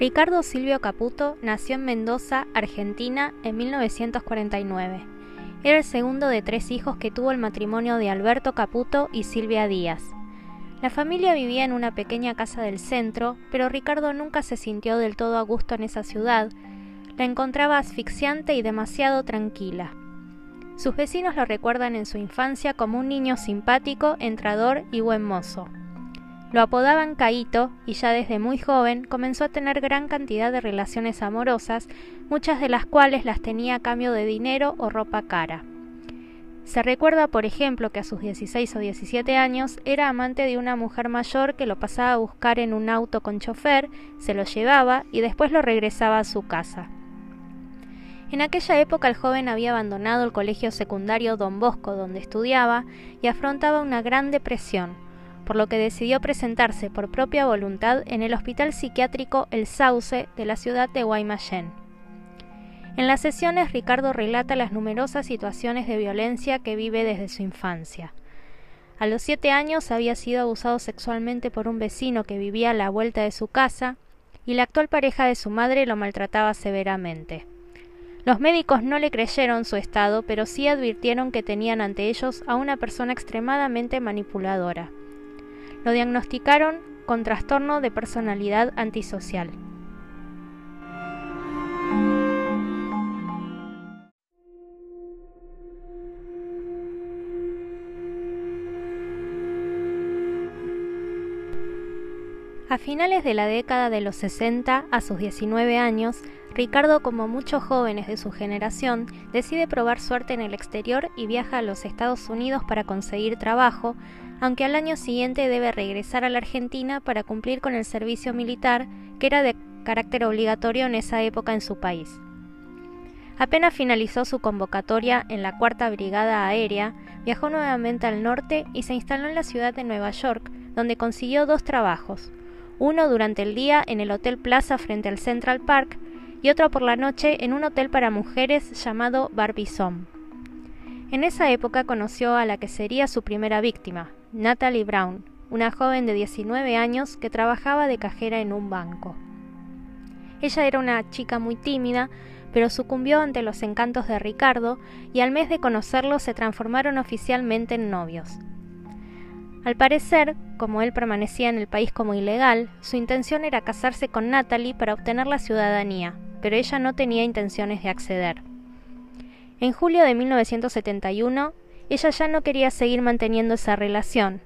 Ricardo Silvio Caputo nació en Mendoza, Argentina, en 1949. Era el segundo de tres hijos que tuvo el matrimonio de Alberto Caputo y Silvia Díaz. La familia vivía en una pequeña casa del centro, pero Ricardo nunca se sintió del todo a gusto en esa ciudad. La encontraba asfixiante y demasiado tranquila. Sus vecinos lo recuerdan en su infancia como un niño simpático, entrador y buen mozo. Lo apodaban Caíto y ya desde muy joven comenzó a tener gran cantidad de relaciones amorosas, muchas de las cuales las tenía a cambio de dinero o ropa cara. Se recuerda, por ejemplo, que a sus 16 o 17 años era amante de una mujer mayor que lo pasaba a buscar en un auto con chofer, se lo llevaba y después lo regresaba a su casa. En aquella época el joven había abandonado el colegio secundario Don Bosco donde estudiaba y afrontaba una gran depresión por lo que decidió presentarse por propia voluntad en el Hospital Psiquiátrico El Sauce de la ciudad de Guaymallén. En las sesiones Ricardo relata las numerosas situaciones de violencia que vive desde su infancia. A los siete años había sido abusado sexualmente por un vecino que vivía a la vuelta de su casa y la actual pareja de su madre lo maltrataba severamente. Los médicos no le creyeron su estado, pero sí advirtieron que tenían ante ellos a una persona extremadamente manipuladora. Lo diagnosticaron con trastorno de personalidad antisocial. A finales de la década de los 60, a sus 19 años, Ricardo, como muchos jóvenes de su generación, decide probar suerte en el exterior y viaja a los Estados Unidos para conseguir trabajo, aunque al año siguiente debe regresar a la Argentina para cumplir con el servicio militar, que era de carácter obligatorio en esa época en su país. Apenas finalizó su convocatoria en la Cuarta Brigada Aérea, viajó nuevamente al norte y se instaló en la ciudad de Nueva York, donde consiguió dos trabajos, uno durante el día en el Hotel Plaza frente al Central Park y otro por la noche en un hotel para mujeres llamado Barbizon. En esa época conoció a la que sería su primera víctima, Natalie Brown, una joven de 19 años que trabajaba de cajera en un banco. Ella era una chica muy tímida, pero sucumbió ante los encantos de Ricardo y al mes de conocerlo se transformaron oficialmente en novios. Al parecer, como él permanecía en el país como ilegal, su intención era casarse con Natalie para obtener la ciudadanía, pero ella no tenía intenciones de acceder. En julio de 1971, ella ya no quería seguir manteniendo esa relación.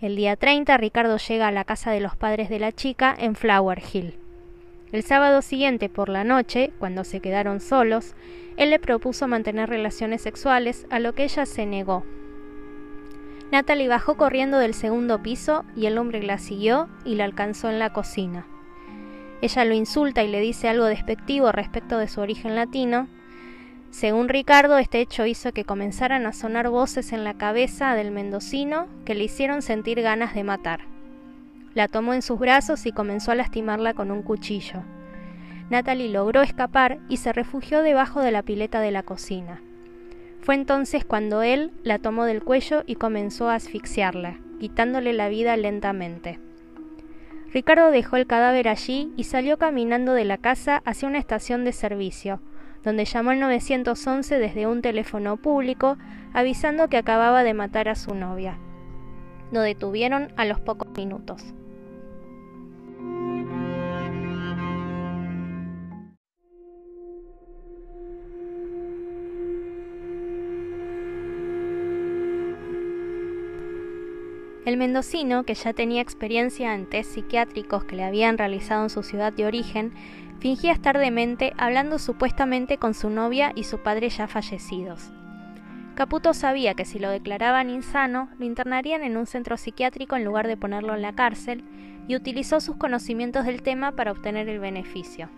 El día 30 Ricardo llega a la casa de los padres de la chica en Flower Hill. El sábado siguiente por la noche, cuando se quedaron solos, él le propuso mantener relaciones sexuales, a lo que ella se negó. Natalie bajó corriendo del segundo piso y el hombre la siguió y la alcanzó en la cocina. Ella lo insulta y le dice algo despectivo respecto de su origen latino, según Ricardo, este hecho hizo que comenzaran a sonar voces en la cabeza del mendocino que le hicieron sentir ganas de matar. La tomó en sus brazos y comenzó a lastimarla con un cuchillo. Natalie logró escapar y se refugió debajo de la pileta de la cocina. Fue entonces cuando él la tomó del cuello y comenzó a asfixiarla, quitándole la vida lentamente. Ricardo dejó el cadáver allí y salió caminando de la casa hacia una estación de servicio, donde llamó al 911 desde un teléfono público avisando que acababa de matar a su novia. Lo detuvieron a los pocos minutos. El mendocino, que ya tenía experiencia en test psiquiátricos que le habían realizado en su ciudad de origen, Fingía estar demente hablando supuestamente con su novia y su padre ya fallecidos. Caputo sabía que si lo declaraban insano, lo internarían en un centro psiquiátrico en lugar de ponerlo en la cárcel, y utilizó sus conocimientos del tema para obtener el beneficio.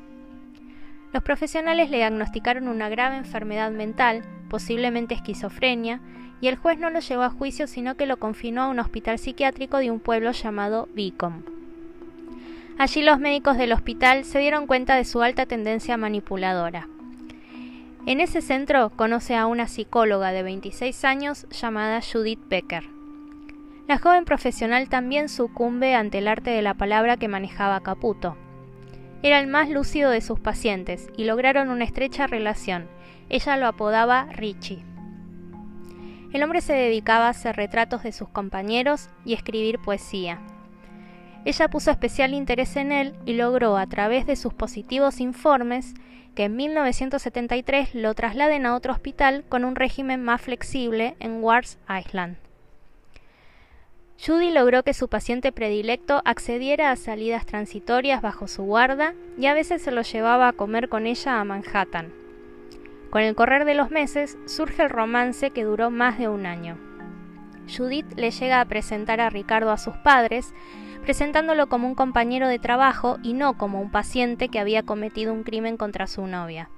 Los profesionales le diagnosticaron una grave enfermedad mental, posiblemente esquizofrenia, y el juez no lo llevó a juicio sino que lo confinó a un hospital psiquiátrico de un pueblo llamado Vicom. Allí los médicos del hospital se dieron cuenta de su alta tendencia manipuladora. En ese centro conoce a una psicóloga de 26 años llamada Judith Becker. La joven profesional también sucumbe ante el arte de la palabra que manejaba Caputo. Era el más lúcido de sus pacientes y lograron una estrecha relación. Ella lo apodaba Richie. El hombre se dedicaba a hacer retratos de sus compañeros y escribir poesía. Ella puso especial interés en él y logró, a través de sus positivos informes, que en 1973 lo trasladen a otro hospital con un régimen más flexible en Wars Island. Judy logró que su paciente predilecto accediera a salidas transitorias bajo su guarda y a veces se lo llevaba a comer con ella a Manhattan. Con el correr de los meses surge el romance que duró más de un año. Judith le llega a presentar a Ricardo a sus padres, presentándolo como un compañero de trabajo y no como un paciente que había cometido un crimen contra su novia.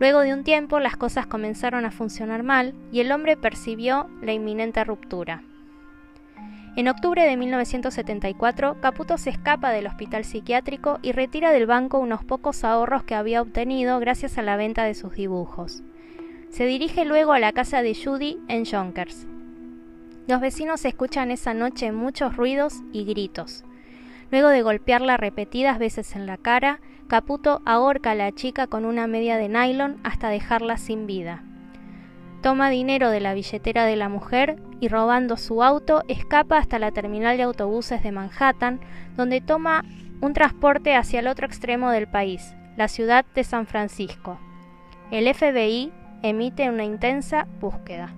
Luego de un tiempo las cosas comenzaron a funcionar mal y el hombre percibió la inminente ruptura. En octubre de 1974, Caputo se escapa del hospital psiquiátrico y retira del banco unos pocos ahorros que había obtenido gracias a la venta de sus dibujos. Se dirige luego a la casa de Judy en Yonkers. Los vecinos escuchan esa noche muchos ruidos y gritos. Luego de golpearla repetidas veces en la cara, Caputo ahorca a la chica con una media de nylon hasta dejarla sin vida. Toma dinero de la billetera de la mujer y robando su auto escapa hasta la terminal de autobuses de Manhattan, donde toma un transporte hacia el otro extremo del país, la ciudad de San Francisco. El FBI emite una intensa búsqueda.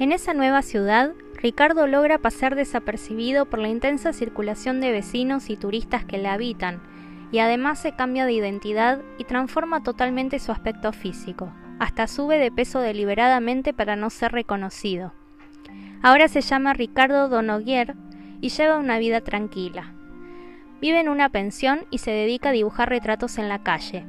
En esa nueva ciudad, Ricardo logra pasar desapercibido por la intensa circulación de vecinos y turistas que la habitan, y además se cambia de identidad y transforma totalmente su aspecto físico, hasta sube de peso deliberadamente para no ser reconocido. Ahora se llama Ricardo Donoguier y lleva una vida tranquila. Vive en una pensión y se dedica a dibujar retratos en la calle.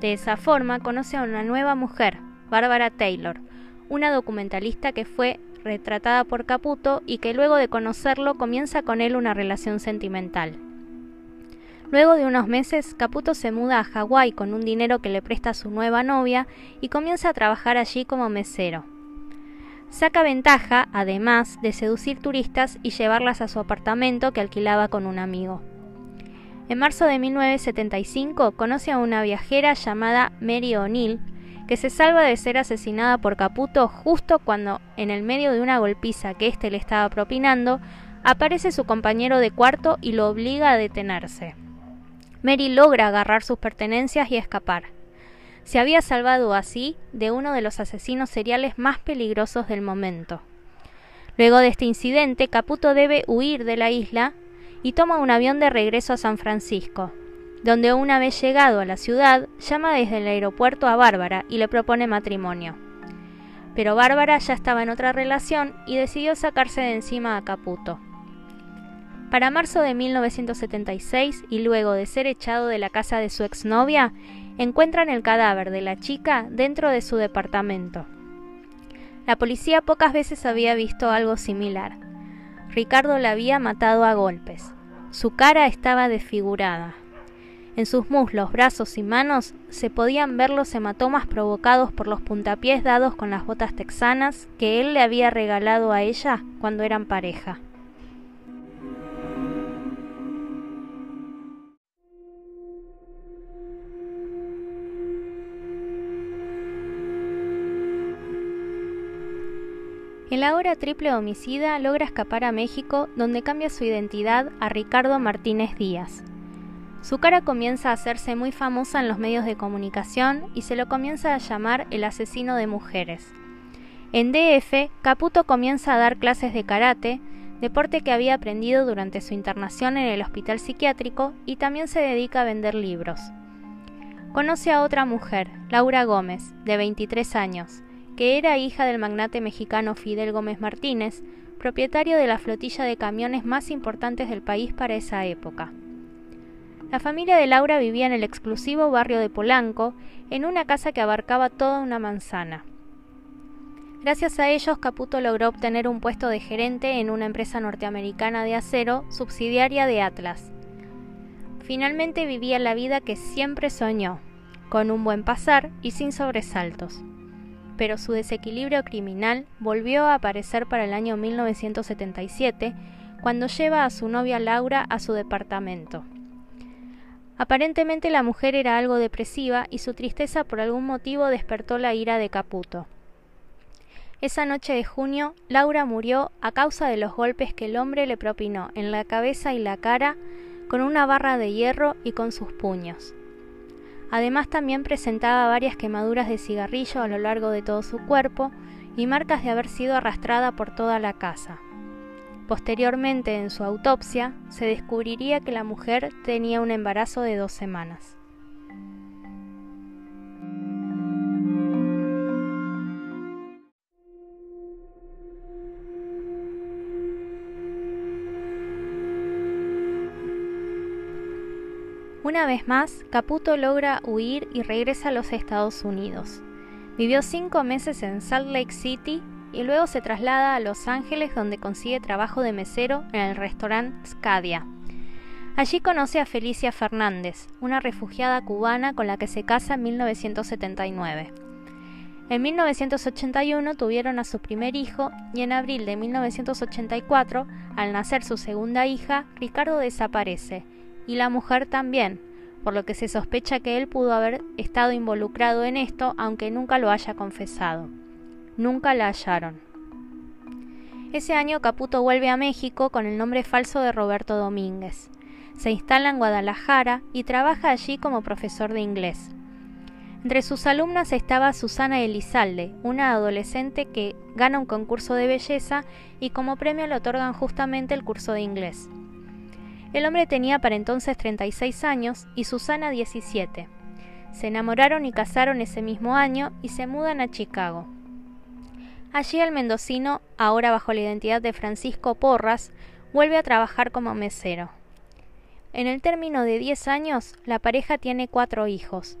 De esa forma conoce a una nueva mujer, Bárbara Taylor, una documentalista que fue retratada por Caputo y que luego de conocerlo comienza con él una relación sentimental. Luego de unos meses, Caputo se muda a Hawái con un dinero que le presta su nueva novia y comienza a trabajar allí como mesero. Saca ventaja, además, de seducir turistas y llevarlas a su apartamento que alquilaba con un amigo. En marzo de 1975 conoce a una viajera llamada Mary O'Neill, que se salva de ser asesinada por Caputo justo cuando, en el medio de una golpiza que éste le estaba propinando, aparece su compañero de cuarto y lo obliga a detenerse. Mary logra agarrar sus pertenencias y escapar. Se había salvado así de uno de los asesinos seriales más peligrosos del momento. Luego de este incidente, Caputo debe huir de la isla y toma un avión de regreso a San Francisco, donde una vez llegado a la ciudad, llama desde el aeropuerto a Bárbara y le propone matrimonio. Pero Bárbara ya estaba en otra relación y decidió sacarse de encima a Caputo. Para marzo de 1976, y luego de ser echado de la casa de su exnovia, encuentran el cadáver de la chica dentro de su departamento. La policía pocas veces había visto algo similar. Ricardo la había matado a golpes. Su cara estaba desfigurada, en sus muslos, brazos y manos se podían ver los hematomas provocados por los puntapiés dados con las botas texanas que él le había regalado a ella cuando eran pareja. El ahora triple homicida logra escapar a México donde cambia su identidad a Ricardo Martínez Díaz, su cara comienza a hacerse muy famosa en los medios de comunicación y se lo comienza a llamar el asesino de mujeres. En DF, Caputo comienza a dar clases de karate, deporte que había aprendido durante su internación en el hospital psiquiátrico y también se dedica a vender libros. Conoce a otra mujer, Laura Gómez, de 23 años, que era hija del magnate mexicano Fidel Gómez Martínez, propietario de la flotilla de camiones más importantes del país para esa época. La familia de Laura vivía en el exclusivo barrio de Polanco, en una casa que abarcaba toda una manzana. Gracias a ellos, Caputo logró obtener un puesto de gerente en una empresa norteamericana de acero, subsidiaria de Atlas. Finalmente vivía la vida que siempre soñó, con un buen pasar y sin sobresaltos. Pero su desequilibrio criminal volvió a aparecer para el año 1977, cuando lleva a su novia Laura a su departamento. Aparentemente la mujer era algo depresiva y su tristeza por algún motivo despertó la ira de Caputo. Esa noche de junio, Laura murió a causa de los golpes que el hombre le propinó en la cabeza y la cara con una barra de hierro y con sus puños. Además también presentaba varias quemaduras de cigarrillo a lo largo de todo su cuerpo y marcas de haber sido arrastrada por toda la casa. Posteriormente, en su autopsia, se descubriría que la mujer tenía un embarazo de dos semanas. Una vez más, Caputo logra huir y regresa a los Estados Unidos. Vivió cinco meses en Salt Lake City y luego se traslada a Los Ángeles donde consigue trabajo de mesero en el restaurante Scadia. Allí conoce a Felicia Fernández, una refugiada cubana con la que se casa en 1979. En 1981 tuvieron a su primer hijo y en abril de 1984, al nacer su segunda hija, Ricardo desaparece y la mujer también, por lo que se sospecha que él pudo haber estado involucrado en esto aunque nunca lo haya confesado. Nunca la hallaron. Ese año Caputo vuelve a México con el nombre falso de Roberto Domínguez. Se instala en Guadalajara y trabaja allí como profesor de inglés. Entre sus alumnas estaba Susana Elizalde, una adolescente que gana un concurso de belleza y como premio le otorgan justamente el curso de inglés. El hombre tenía para entonces 36 años y Susana 17. Se enamoraron y casaron ese mismo año y se mudan a Chicago. Allí el mendocino, ahora bajo la identidad de Francisco Porras, vuelve a trabajar como mesero. En el término de 10 años, la pareja tiene cuatro hijos.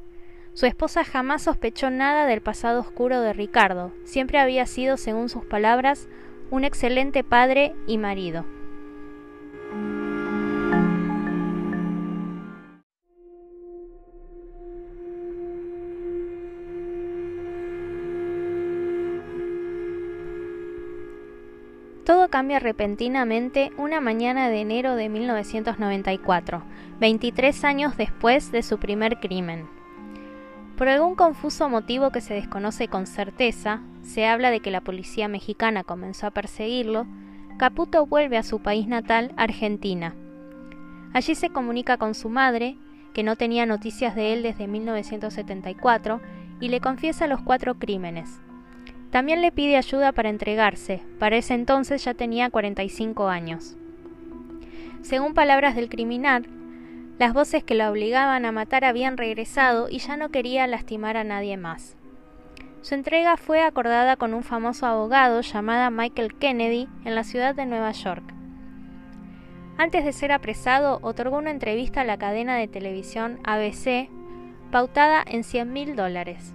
Su esposa jamás sospechó nada del pasado oscuro de Ricardo, siempre había sido, según sus palabras, un excelente padre y marido. Cambia repentinamente una mañana de enero de 1994, 23 años después de su primer crimen. Por algún confuso motivo que se desconoce con certeza, se habla de que la policía mexicana comenzó a perseguirlo, Caputo vuelve a su país natal, Argentina. Allí se comunica con su madre, que no tenía noticias de él desde 1974, y le confiesa los cuatro crímenes, también le pide ayuda para entregarse, para ese entonces ya tenía 45 años. Según palabras del criminal, las voces que lo obligaban a matar habían regresado y ya no quería lastimar a nadie más. Su entrega fue acordada con un famoso abogado llamado Michael Kennedy en la ciudad de Nueva York. Antes de ser apresado, otorgó una entrevista a la cadena de televisión ABC pautada en 100 mil dólares.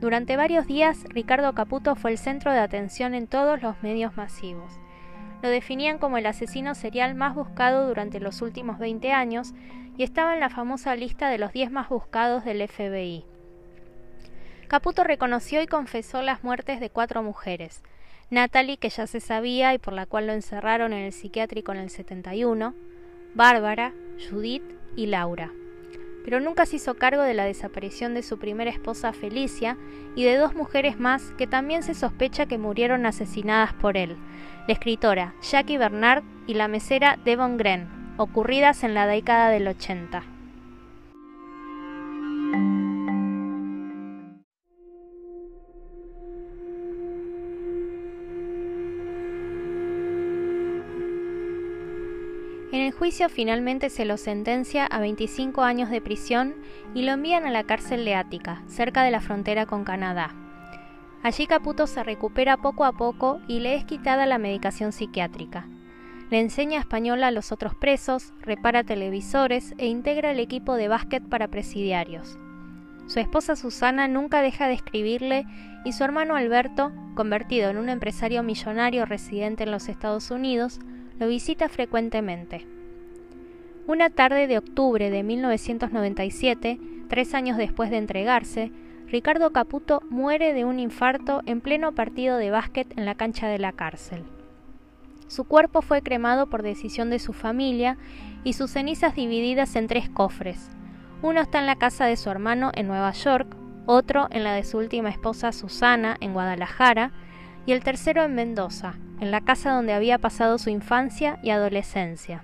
Durante varios días, Ricardo Caputo fue el centro de atención en todos los medios masivos. Lo definían como el asesino serial más buscado durante los últimos 20 años y estaba en la famosa lista de los 10 más buscados del FBI. Caputo reconoció y confesó las muertes de cuatro mujeres. Natalie, que ya se sabía y por la cual lo encerraron en el psiquiátrico en el 71, Bárbara, Judith y Laura pero nunca se hizo cargo de la desaparición de su primera esposa Felicia y de dos mujeres más que también se sospecha que murieron asesinadas por él, la escritora Jackie Bernard y la mesera Devon Gren, ocurridas en la década del 80. En el juicio finalmente se lo sentencia a 25 años de prisión y lo envían a la cárcel de Ática, cerca de la frontera con Canadá. Allí Caputo se recupera poco a poco y le es quitada la medicación psiquiátrica. Le enseña español a los otros presos, repara televisores e integra el equipo de básquet para presidiarios. Su esposa Susana nunca deja de escribirle y su hermano Alberto, convertido en un empresario millonario residente en los Estados Unidos, lo visita frecuentemente. Una tarde de octubre de 1997, tres años después de entregarse, Ricardo Caputo muere de un infarto en pleno partido de básquet en la cancha de la cárcel. Su cuerpo fue cremado por decisión de su familia y sus cenizas divididas en tres cofres. Uno está en la casa de su hermano en Nueva York, otro en la de su última esposa Susana en Guadalajara y el tercero en Mendoza, en la casa donde había pasado su infancia y adolescencia.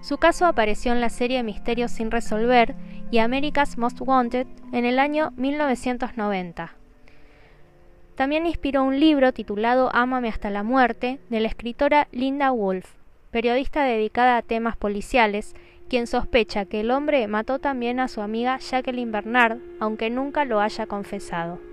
Su caso apareció en la serie Misterios sin resolver y America's Most Wanted en el año 1990. También inspiró un libro titulado Ámame hasta la muerte de la escritora Linda Woolf, periodista dedicada a temas policiales, quien sospecha que el hombre mató también a su amiga Jacqueline Bernard, aunque nunca lo haya confesado.